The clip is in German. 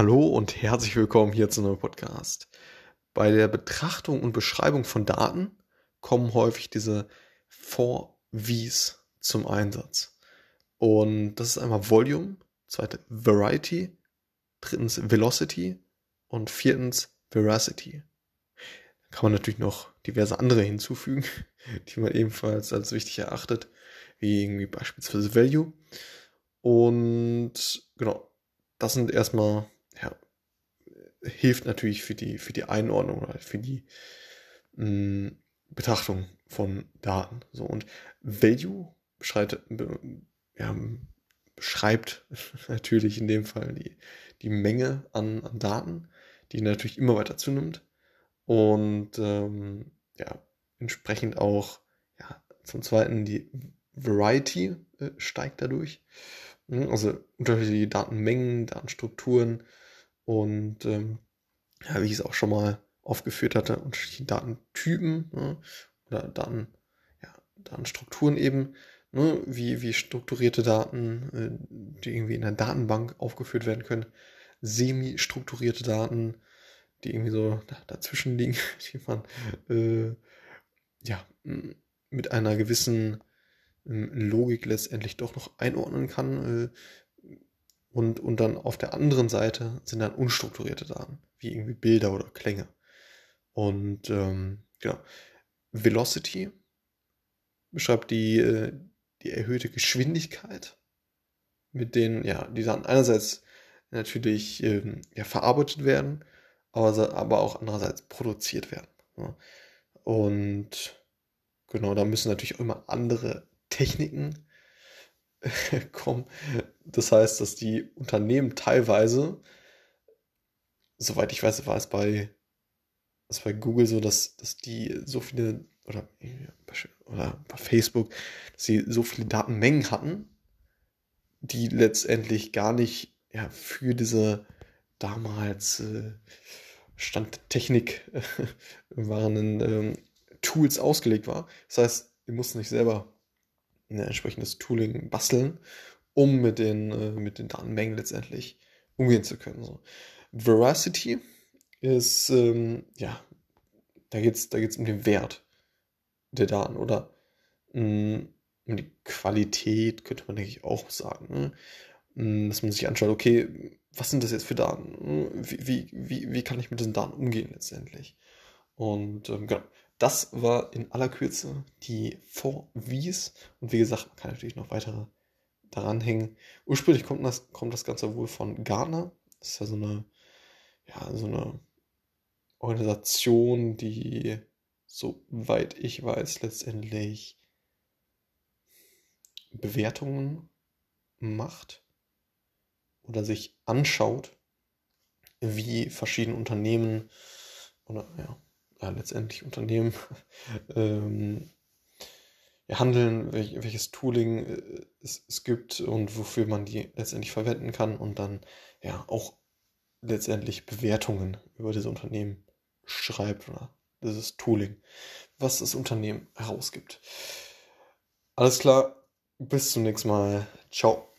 Hallo und herzlich willkommen hier zu einem Podcast. Bei der Betrachtung und Beschreibung von Daten kommen häufig diese 4 Vs zum Einsatz. Und das ist einmal Volume, zweite Variety, drittens Velocity und viertens Veracity. Da kann man natürlich noch diverse andere hinzufügen, die man ebenfalls als wichtig erachtet, wie irgendwie beispielsweise Value. Und genau, das sind erstmal hilft natürlich für die, für die Einordnung für die mh, mm, Betrachtung von Daten. So, und Value beschreibt, ja, beschreibt natürlich in dem Fall die, die Menge an, an Daten, die natürlich immer weiter zunimmt. Und ähm, ja, entsprechend auch ja, zum Zweiten die Variety äh, steigt dadurch. Also unterschiedliche Datenmengen, Datenstrukturen und ähm, ja, wie ich es auch schon mal aufgeführt hatte, unterschiedliche Datentypen ne, oder Daten, ja, Datenstrukturen eben, ne, wie, wie strukturierte Daten, äh, die irgendwie in der Datenbank aufgeführt werden können, semi-strukturierte Daten, die irgendwie so dazwischen liegen, die man äh, ja, mit einer gewissen ähm, Logik letztendlich doch noch einordnen kann, äh, und, und dann auf der anderen Seite sind dann unstrukturierte Daten, wie irgendwie Bilder oder Klänge. Und ähm, ja, Velocity beschreibt die, äh, die erhöhte Geschwindigkeit, mit denen ja, die Daten einerseits natürlich ähm, ja, verarbeitet werden, aber, aber auch andererseits produziert werden. Ja. Und genau, da müssen natürlich auch immer andere Techniken kommen. Das heißt, dass die Unternehmen teilweise, soweit ich weiß, war es bei, es bei Google so, dass, dass die so viele, oder, oder bei Facebook, dass sie so viele Datenmengen hatten, die letztendlich gar nicht ja, für diese damals äh, Stand Technik äh, waren ähm, Tools ausgelegt war. Das heißt, die mussten nicht selber ein entsprechendes Tooling basteln, um mit den, äh, mit den Datenmengen letztendlich umgehen zu können. So. Veracity ist, ähm, ja, da geht es da geht's um den Wert der Daten oder mh, mm, um die Qualität, könnte man denke ich auch sagen. Ne? Mm, dass man sich anschaut, okay, was sind das jetzt für Daten? Wie, wie, wie, wie kann ich mit diesen Daten umgehen letztendlich? Und ähm, genau, das war in aller Kürze die 4 Vs. Und wie gesagt, man kann natürlich noch weitere daran hängen. Ursprünglich kommt das, kommt das Ganze wohl von Gartner. Das ist ja so eine, ja, so eine Organisation, die, soweit ich weiß, letztendlich Bewertungen macht oder sich anschaut, wie verschiedene Unternehmen oder ja, ja, letztendlich Unternehmen ähm, handeln, welch, welches Tooling äh, es, es gibt und wofür man die letztendlich verwenden kann und dann ja auch letztendlich Bewertungen über diese Unternehmen schreibt oder dieses Tooling, was das Unternehmen herausgibt. Alles klar, bis zum nächsten Mal. Ciao.